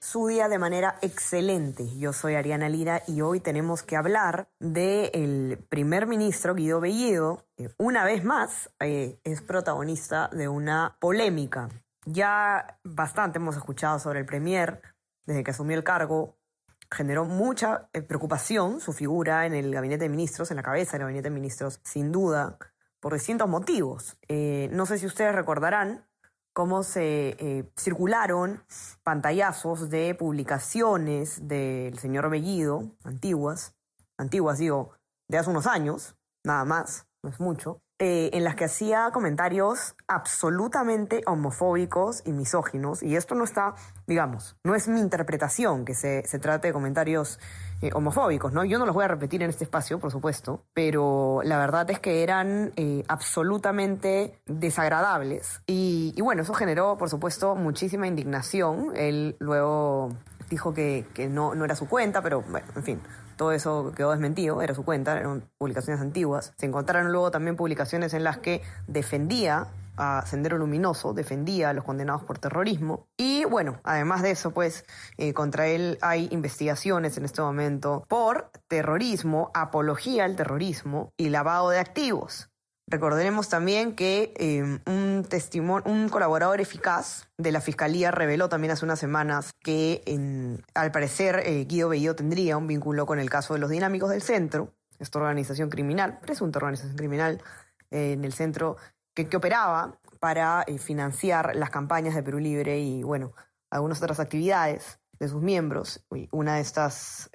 su día de manera excelente. Yo soy Ariana Lira y hoy tenemos que hablar del primer ministro Guido Bellido, que una vez más eh, es protagonista de una polémica. Ya bastante hemos escuchado sobre el premier desde que asumió el cargo. Generó mucha eh, preocupación su figura en el gabinete de ministros, en la cabeza del gabinete de ministros, sin duda, por distintos motivos. Eh, no sé si ustedes recordarán cómo se eh, circularon pantallazos de publicaciones del señor Bellido, antiguas, antiguas digo, de hace unos años, nada más, no es mucho, eh, en las que hacía comentarios absolutamente homofóbicos y misóginos. Y esto no está, digamos, no es mi interpretación que se, se trate de comentarios eh, homofóbicos, ¿no? Yo no los voy a repetir en este espacio, por supuesto, pero la verdad es que eran eh, absolutamente desagradables. Y, y bueno, eso generó, por supuesto, muchísima indignación. Él luego dijo que, que no, no era su cuenta, pero bueno, en fin, todo eso quedó desmentido, era su cuenta, eran publicaciones antiguas. Se encontraron luego también publicaciones en las que defendía a Sendero Luminoso, defendía a los condenados por terrorismo. Y bueno, además de eso, pues eh, contra él hay investigaciones en este momento por terrorismo, apología al terrorismo y lavado de activos. Recordaremos también que eh, un, testimonio, un colaborador eficaz de la Fiscalía reveló también hace unas semanas que al parecer eh, Guido Bellido tendría un vínculo con el caso de los dinámicos del centro, esta organización criminal, presunta organización criminal eh, en el centro que, operaba para eh, financiar las campañas de Perú Libre y bueno, algunas otras actividades de sus miembros. Una de estas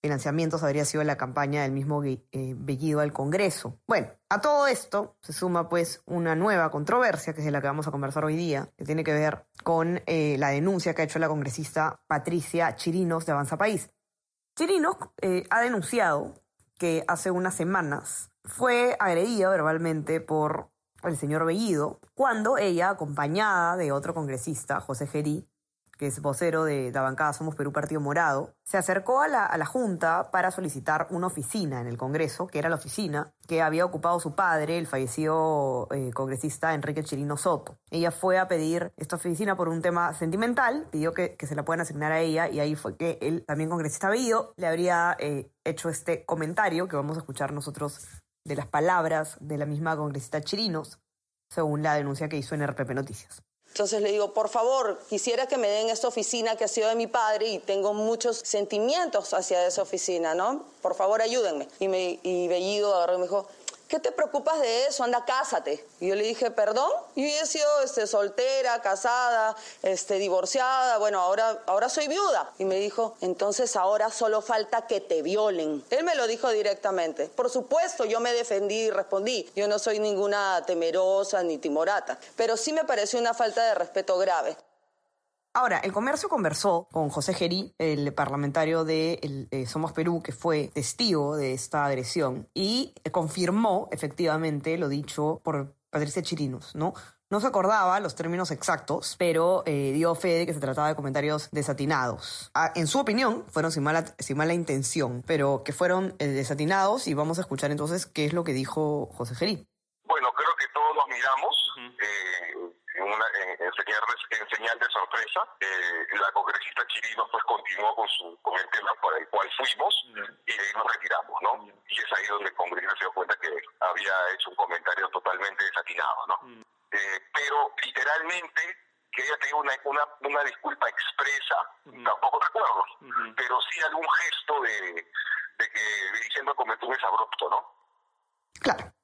financiamientos habría sido la campaña del mismo eh, Bellido al Congreso. Bueno, a todo esto se suma pues una nueva controversia, que es de la que vamos a conversar hoy día, que tiene que ver con eh, la denuncia que ha hecho la congresista Patricia Chirinos de Avanza País. Chirinos eh, ha denunciado que hace unas semanas fue agredida verbalmente por el señor Bellido cuando ella, acompañada de otro congresista, José Gerí, que es vocero de la bancada Somos Perú Partido Morado, se acercó a la, a la Junta para solicitar una oficina en el Congreso, que era la oficina que había ocupado su padre, el fallecido eh, congresista Enrique Chirino Soto. Ella fue a pedir esta oficina por un tema sentimental, pidió que, que se la puedan asignar a ella y ahí fue que el también congresista Bellido le habría eh, hecho este comentario que vamos a escuchar nosotros de las palabras de la misma congresista Chirinos, según la denuncia que hizo en RPP Noticias. Entonces le digo, por favor, quisiera que me den esta oficina que ha sido de mi padre y tengo muchos sentimientos hacia esa oficina, ¿no? Por favor, ayúdenme. Y, me, y Bellido agarró y me dijo, ¿qué te preocupas de eso? Anda, cásate. Y yo le dije, perdón, yo he sido este, soltera, casada, este, divorciada, bueno, ahora, ahora soy viuda. Y me dijo, entonces ahora solo falta que te violen. Él me lo dijo directamente. Por supuesto, yo me defendí y respondí. Yo no soy ninguna temerosa ni timorata, pero sí me pareció una falta de respeto grave. Ahora, el comercio conversó con José Gerí, el parlamentario de el, eh, Somos Perú, que fue testigo de esta agresión, y confirmó efectivamente lo dicho por Patricia Chirinos, ¿no? No se acordaba los términos exactos, pero eh, dio fe de que se trataba de comentarios desatinados. Ah, en su opinión, fueron sin mala, sin mala intención, pero que fueron eh, desatinados y vamos a escuchar entonces qué es lo que dijo José Gerí. Bueno, creo que todos nos miramos. eh, una, en, en señal, en señal de sorpresa, eh, la congresista Chirino pues continuó con su con el tema por el cual fuimos y de ahí nos retiramos, ¿no? Y es ahí donde el congresista se dio cuenta que había hecho un comentario totalmente desatinado, ¿no? Eh, pero literalmente que ella tenga una, una, una disculpa expresa, tampoco recuerdo, pero sí algún gesto de, de que diciendo cometió un exabrupto, ¿no?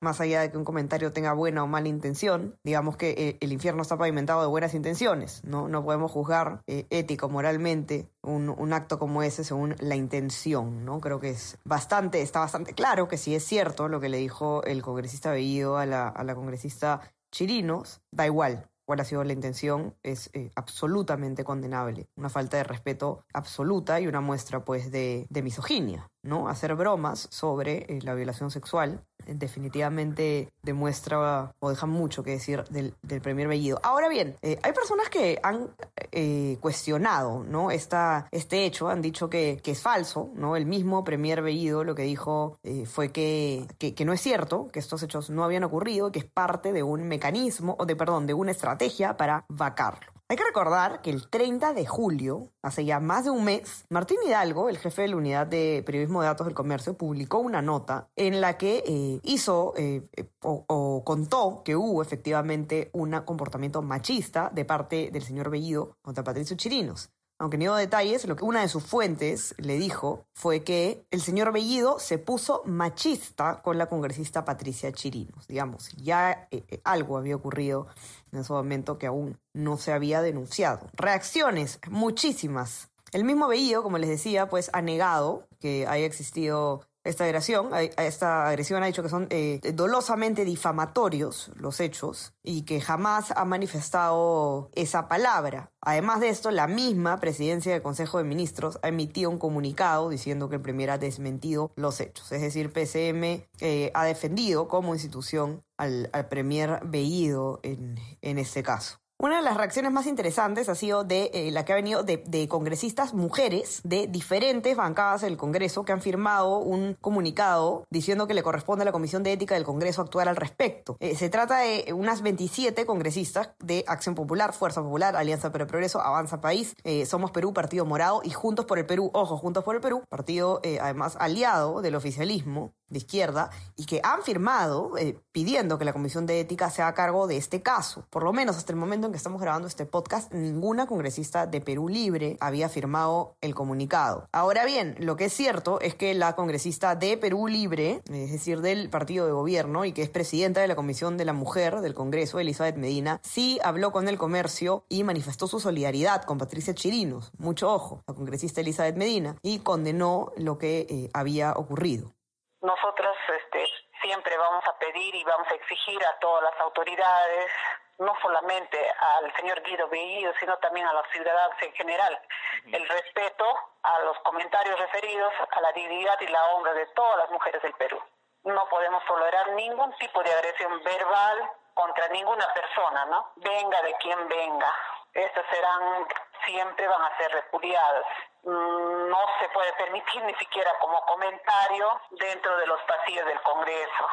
Más allá de que un comentario tenga buena o mala intención, digamos que eh, el infierno está pavimentado de buenas intenciones, ¿no? No podemos juzgar eh, ético, moralmente, un, un, acto como ese según la intención, ¿no? Creo que es bastante, está bastante claro que si es cierto lo que le dijo el congresista Bellido a la, a la congresista Chirinos, da igual, cuál ha sido la intención, es eh, absolutamente condenable. Una falta de respeto absoluta y una muestra, pues, de, de misoginia. ¿No? Hacer bromas sobre eh, la violación sexual definitivamente demuestra o deja mucho que decir del, del Premier Bellido. Ahora bien, eh, hay personas que han eh, cuestionado ¿no? Esta, este hecho, han dicho que, que, es falso, ¿no? El mismo Premier Bellido lo que dijo fue que, que, que, no es cierto, que estos hechos no habían ocurrido, que es parte de un mecanismo, o de, perdón, de una estrategia para vacarlo. Hay que recordar que el 30 de julio, hace ya más de un mes, Martín Hidalgo, el jefe de la unidad de periodismo de datos del comercio, publicó una nota en la que eh, hizo eh, o, o, contó que hubo efectivamente un comportamiento machista de parte del señor Bellido contra Patricio Chirinos. Aunque dio detalles, lo que una de sus fuentes le dijo fue que el señor Bellido se puso machista con la congresista Patricia Chirinos. Digamos, ya eh, eh, algo había ocurrido en ese momento que aún no se había denunciado. Reacciones, muchísimas. El mismo Bellido, como les decía, pues ha negado que haya existido esta agresión, esta agresión ha dicho que son eh, dolosamente difamatorios los hechos y que jamás ha manifestado esa palabra. Además de esto, la misma presidencia del Consejo de Ministros ha emitido un comunicado diciendo que el Premier ha desmentido los hechos. Es decir, PCM eh, ha defendido como institución al, Premier Bellido en, en este caso. Una de las reacciones más interesantes ha sido de eh, la que ha venido de, congresistas mujeres de diferentes bancadas del Congreso que han firmado un comunicado diciendo que le corresponde a la Comisión de Ética del Congreso actuar al respecto. Eh, se trata de unas 27 congresistas de Acción Popular, Fuerza Popular, Alianza para el Progreso, Avanza País, eh, Somos Perú, Partido Morado y Juntos por el Perú, ojo, Juntos por el Perú, partido además aliado del oficialismo de izquierda y que han firmado eh, pidiendo que la Comisión de Ética sea a cargo de este caso. Por lo menos hasta el momento en que estamos grabando este podcast, ninguna congresista de Perú Libre había firmado el comunicado. Ahora bien, lo que es cierto es que la congresista de Perú Libre, es decir, del partido de gobierno y que es presidenta de la Comisión de la Mujer del Congreso, Elizabeth Medina, sí habló con el comercio y manifestó su solidaridad con Patricia Chirinos. Mucho ojo, la congresista Elizabeth Medina, y condenó lo que eh, había ocurrido nosotros este, siempre vamos a pedir y vamos a exigir a todas las autoridades, no solamente al señor Guido Bellido, sino también a los ciudadanos en general, el respeto a los comentarios referidos a la dignidad y la honra de todas las mujeres del Perú. No podemos tolerar ningún tipo de agresión verbal contra ninguna persona, ¿no? Venga de quien venga. Estas serán, siempre van a ser repudiadas no se puede permitir ni siquiera como comentario dentro de los pasillos del Congreso.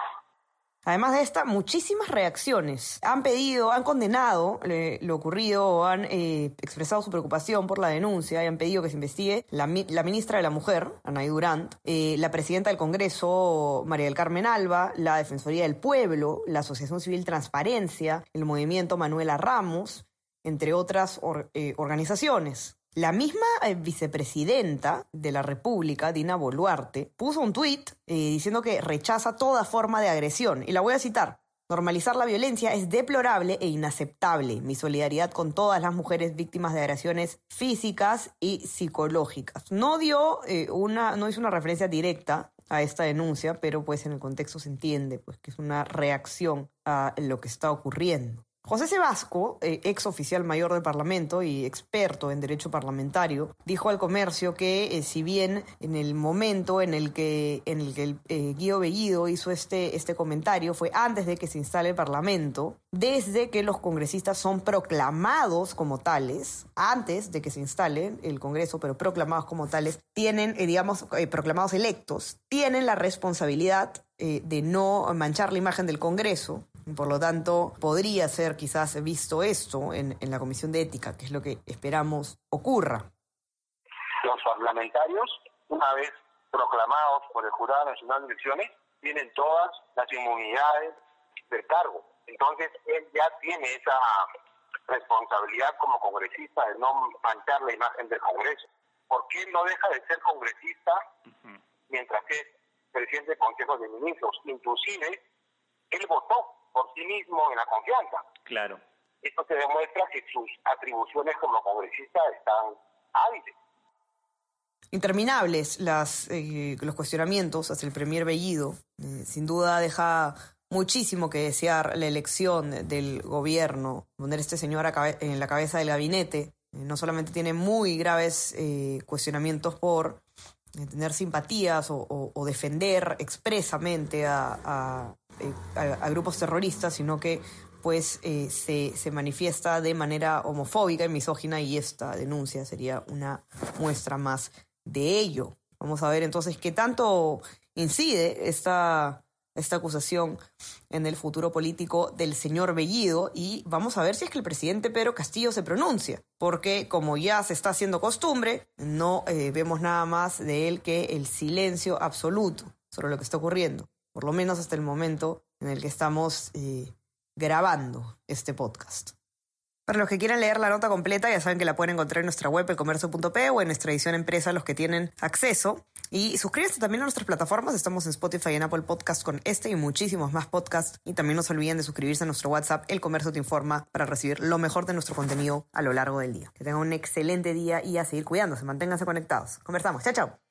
Además de esta, muchísimas reacciones. Han pedido, han condenado eh, lo ocurrido, han eh, expresado su preocupación por la denuncia y han pedido que se investigue la, la ministra de la Mujer, Anaí Durant, eh, la presidenta del Congreso, María del Carmen Alba, la Defensoría del Pueblo, la Asociación Civil Transparencia, el Movimiento Manuela Ramos, entre otras or, organizaciones. La misma eh, vicepresidenta de la República, Dina Boluarte, puso un tuit eh, diciendo que rechaza toda forma de agresión. Y la voy a citar. Normalizar la violencia es deplorable e inaceptable. Mi solidaridad con todas las mujeres víctimas de agresiones físicas y psicológicas. No dio eh, una, no hizo una referencia directa a esta denuncia, pero pues en el contexto se entiende pues que es una reacción a lo que está ocurriendo. José Sebasco, eh, ex oficial mayor del Parlamento y experto en derecho parlamentario, dijo al comercio que eh, si bien en el momento en el que, en el, que el eh, Guido Bellido hizo este, este comentario fue antes de que se instale el Parlamento, desde que los congresistas son proclamados como tales, antes de que se instale el Congreso, pero proclamados como tales, tienen, digamos, proclamados electos, tienen la responsabilidad de no manchar la imagen del Congreso por lo tanto, podría ser quizás visto esto en, en la Comisión de Ética, que es lo que esperamos ocurra. Los parlamentarios, una vez proclamados por el Jurado Nacional de Elecciones, tienen todas las inmunidades del cargo. Entonces, él ya tiene esa responsabilidad como congresista de no manchar la imagen del Congreso. Porque él no deja de ser congresista mientras es presidente del Consejo de Ministros. Inclusive, él votó por sí mismo en la confianza. Claro. Esto te demuestra que sus atribuciones como congresista están hábiles. Interminables las, eh, los cuestionamientos hacia el Premier Bellido. Eh, sin duda deja muchísimo que desear la elección del gobierno, poner este señor en la cabeza del gabinete. Eh, no solamente tiene muy graves cuestionamientos por tener simpatías o, defender expresamente a, grupos terroristas, sino que pues eh, se, se, manifiesta de manera homofóbica y misógina y esta denuncia sería una muestra más de ello. Vamos a ver entonces qué tanto incide esta, esta acusación en el futuro político del señor Bellido y vamos a ver si es que el presidente Pedro Castillo se pronuncia, porque como ya se está haciendo costumbre, no eh, vemos nada más de él que el silencio absoluto sobre lo que está ocurriendo, por lo menos hasta el momento en el que estamos eh, grabando este podcast. Para los que quieran leer la nota completa, ya saben que la pueden encontrar en nuestra web, elcomercio.p o en nuestra edición empresa, los que tienen acceso. Y suscríbanse también a nuestras plataformas. Estamos en Spotify y en Apple Podcast con este y muchísimos más podcasts. Y también no se olviden de suscribirse a nuestro WhatsApp, El Comercio Te Informa, para recibir lo mejor de nuestro contenido a lo largo del día. Que tengan un excelente día y a seguir cuidándose. Manténganse conectados. Conversamos. Chao, chao.